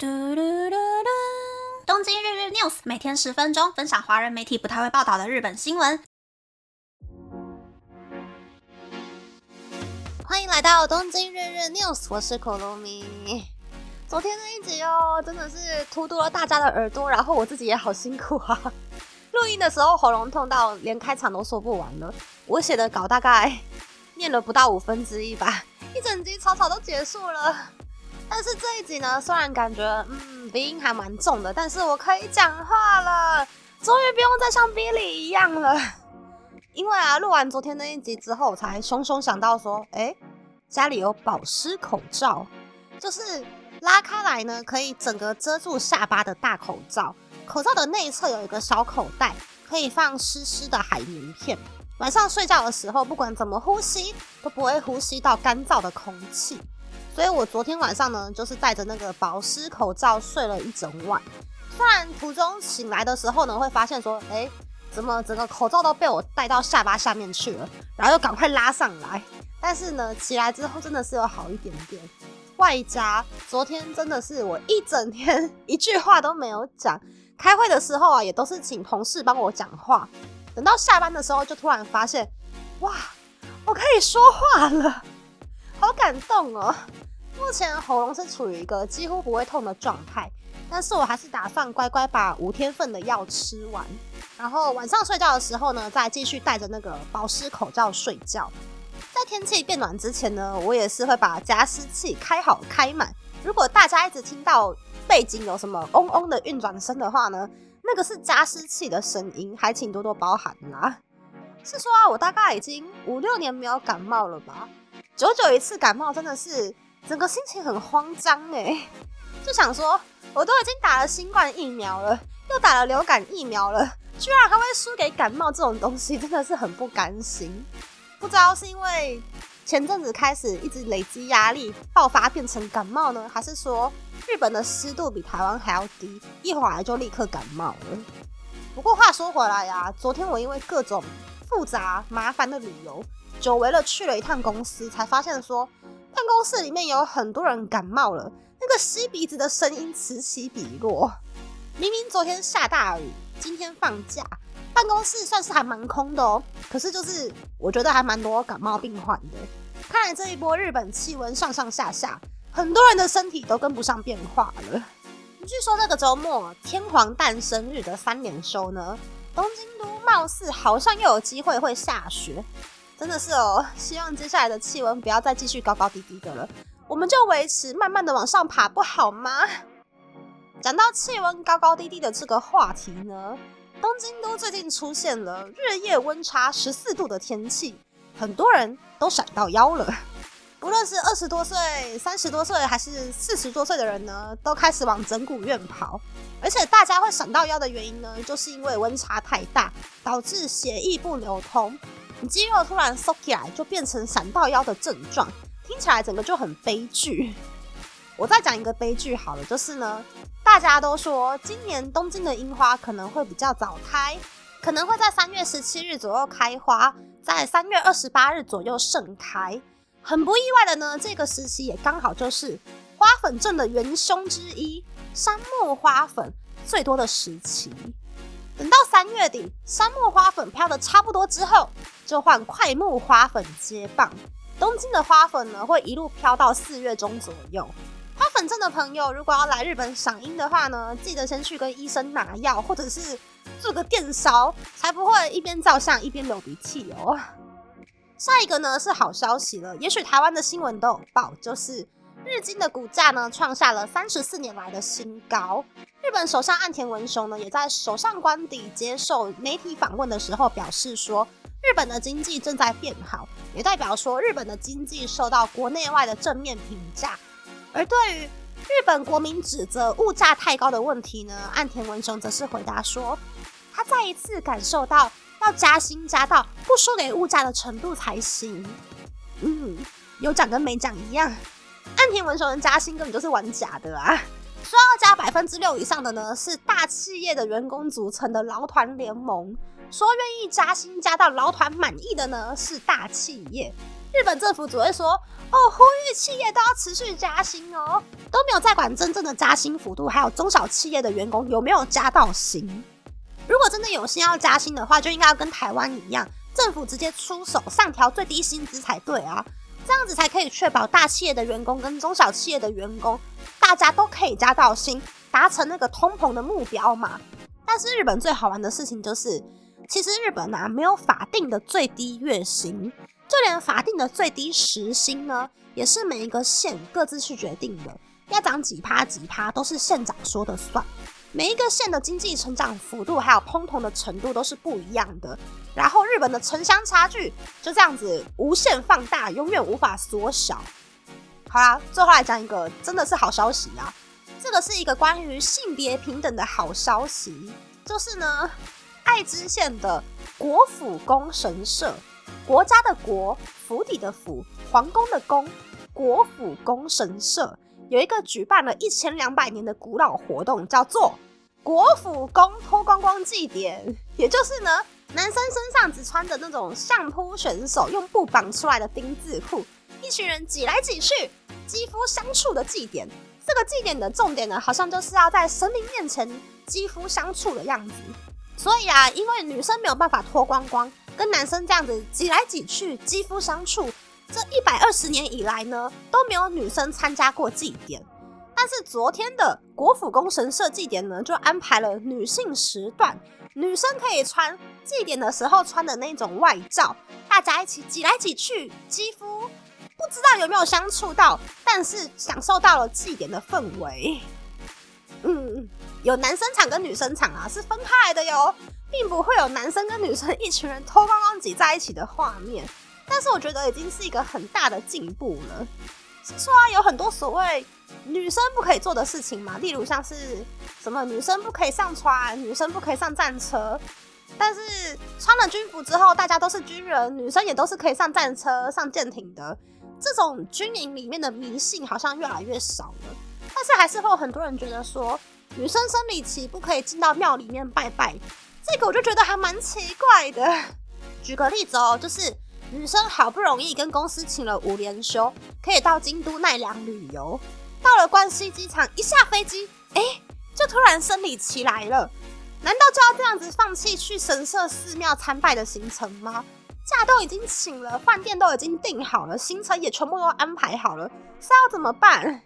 嘟嘟嘟嘟！东京日日 news 每天十分钟，分享华人媒体不太会报道的日本新闻。欢迎来到东京日日 news，我是可露米。昨天那一集哦，真的是突多了大家的耳朵，然后我自己也好辛苦啊。录音的时候喉咙痛到连开场都说不完了，我写的稿大概念了不到五分之一吧，一整集草草都结束了。但是这一集呢，虽然感觉嗯鼻音还蛮重的，但是我可以讲话了，终于不用再像 Billy 一样了。因为啊，录完昨天那一集之后，才熊熊想到说，哎，家里有保湿口罩，就是拉开来呢，可以整个遮住下巴的大口罩。口罩的内侧有一个小口袋，可以放湿湿的海绵片。晚上睡觉的时候，不管怎么呼吸，都不会呼吸到干燥的空气。所以我昨天晚上呢，就是戴着那个保湿口罩睡了一整晚。虽然途中醒来的时候呢，会发现说，哎，怎么整个口罩都被我戴到下巴下面去了，然后又赶快拉上来。但是呢，起来之后真的是有好一点点。外加昨天真的是我一整天 一句话都没有讲，开会的时候啊，也都是请同事帮我讲话。等到下班的时候，就突然发现，哇，我可以说话了，好感动哦。目前喉咙是处于一个几乎不会痛的状态，但是我还是打算乖乖把五天份的药吃完，然后晚上睡觉的时候呢，再继续戴着那个保湿口罩睡觉。在天气变暖之前呢，我也是会把加湿器开好开满。如果大家一直听到背景有什么嗡嗡的运转声的话呢，那个是加湿器的声音，还请多多包涵啦。是说啊，我大概已经五六年没有感冒了吧？久久一次感冒，真的是。整个心情很慌张哎，就想说，我都已经打了新冠疫苗了，又打了流感疫苗了，居然还会输给感冒这种东西，真的是很不甘心。不知道是因为前阵子开始一直累积压力爆发变成感冒呢，还是说日本的湿度比台湾还要低，一会儿就立刻感冒了。不过话说回来呀，昨天我因为各种复杂麻烦的理由，久违了去了一趟公司，才发现说。办公室里面有很多人感冒了，那个吸鼻子的声音此起彼落。明明昨天下大雨，今天放假，办公室算是还蛮空的哦。可是就是我觉得还蛮多感冒病患的。看来这一波日本气温上上下下，很多人的身体都跟不上变化了。据说这个周末天皇诞生日的三连休呢，东京都貌似好像又有机会会下雪。真的是哦，希望接下来的气温不要再继续高高低低的了，我们就维持慢慢的往上爬，不好吗？讲到气温高高低低的这个话题呢，东京都最近出现了日夜温差十四度的天气，很多人都闪到腰了。不论是二十多岁、三十多岁还是四十多岁的人呢，都开始往整骨院跑。而且大家会闪到腰的原因呢，就是因为温差太大，导致血液不流通。肌肉突然缩起来，就变成闪到腰的症状，听起来整个就很悲剧。我再讲一个悲剧好了，就是呢，大家都说今年东京的樱花可能会比较早开，可能会在三月十七日左右开花，在三月二十八日左右盛开。很不意外的呢，这个时期也刚好就是花粉症的元凶之一——杉木花粉最多的时期。等到三月底，杉木花粉飘的差不多之后，就换快木花粉接棒。东京的花粉呢，会一路飘到四月中左右。花粉症的朋友，如果要来日本赏樱的话呢，记得先去跟医生拿药，或者是做个电烧，才不会一边照相一边流鼻涕哦。下一个呢是好消息了，也许台湾的新闻都有报，就是。日经的股价呢创下了三十四年来的新高。日本首相岸田文雄呢也在首相官邸接受媒体访问的时候表示说，日本的经济正在变好，也代表说日本的经济受到国内外的正面评价。而对于日本国民指责物价太高的问题呢，岸田文雄则是回答说，他再一次感受到要加薪加到不输给物价的程度才行。嗯，有讲跟没讲一样。岸田文雄的加薪根本就是玩假的啊！说要加百分之六以上的呢，是大企业的员工组成的劳团联盟；说愿意加薪加到劳团满意的呢，是大企业。日本政府只会说哦，呼吁企业都要持续加薪哦，都没有再管真正的加薪幅度，还有中小企业的员工有没有加到薪。如果真的有心要加薪的话，就应该要跟台湾一样，政府直接出手上调最低薪资才对啊，这样子才可以确保大企业的员工跟中小企业的员工，大家都可以加到薪，达成那个通膨的目标嘛。但是日本最好玩的事情就是，其实日本啊没有法定的最低月薪，就连法定的最低时薪呢，也是每一个县各自去决定的，要涨几趴几趴都是县长说的算。每一个县的经济成长幅度还有通膨的程度都是不一样的，然后日本的城乡差距就这样子无限放大，永远无法缩小。好啦，最后来讲一个真的是好消息啊！这个是一个关于性别平等的好消息，就是呢，爱知县的国府宫神社，国家的国，府邸的府，皇宫的宫，国府宫神社。有一个举办了一千两百年的古老活动，叫做国府宫脱光光祭典，也就是呢，男生身上只穿着那种相扑选手用布绑出来的丁字裤，一群人挤来挤去，肌肤相触的祭典。这个祭典的重点呢，好像就是要在神明面前肌肤相触的样子。所以啊，因为女生没有办法脱光光，跟男生这样子挤来挤去，肌肤相触。这一百二十年以来呢，都没有女生参加过祭典。但是昨天的国府宫神社祭典呢，就安排了女性时段，女生可以穿祭典的时候穿的那种外罩，大家一起挤来挤去，肌肤不知道有没有相处到，但是享受到了祭典的氛围。嗯，有男生场跟女生场啊，是分开来的哟，并不会有男生跟女生一群人脱光光挤在一起的画面。但是我觉得已经是一个很大的进步了。是说啊，有很多所谓女生不可以做的事情嘛，例如像是什么女生不可以上船，女生不可以上战车。但是穿了军服之后，大家都是军人，女生也都是可以上战车、上舰艇的。这种军营里面的迷信好像越来越少了。但是还是会有很多人觉得说，女生生理期不可以进到庙里面拜拜。这个我就觉得还蛮奇怪的。举个例子哦，就是。女生好不容易跟公司请了五连休，可以到京都奈良旅游。到了关西机场，一下飞机，哎，就突然生理期来了。难道就要这样子放弃去神社寺庙参拜的行程吗？假都已经请了，饭店都已经订好了，行程也全部都安排好了，是要怎么办？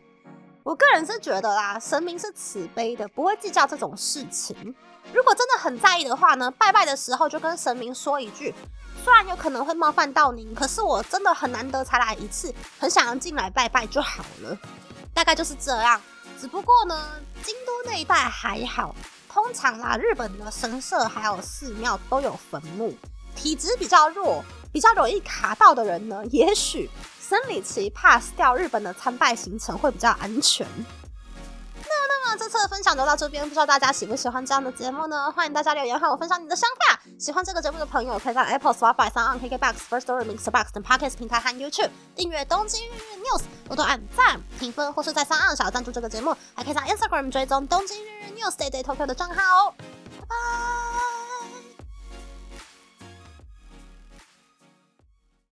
我个人是觉得啦，神明是慈悲的，不会计较这种事情。如果真的很在意的话呢，拜拜的时候就跟神明说一句。虽然有可能会冒犯到您，可是我真的很难得才来一次，很想要进来拜拜就好了。大概就是这样。只不过呢，京都那一带还好，通常啦，日本的神社还有寺庙都有坟墓。体质比较弱、比较容易卡到的人呢，也许生理期 pass 掉日本的参拜行程会比较安全。那那么这次的分享就到这边，不知道大家喜不喜欢这样的节目呢？欢迎大家留言和我分享你的想法。喜欢这个节目的朋友，可以在 Apple、Spotify、KKBox、First Story、Mixbox 等 Podcast 平台和 YouTube 订阅《东京日日 News》，多多按赞、评分，或是在三岸小赞助这个节目，还可以在 Instagram 追踪《东京日日 News Day Day Tokyo》的账号哦。拜拜。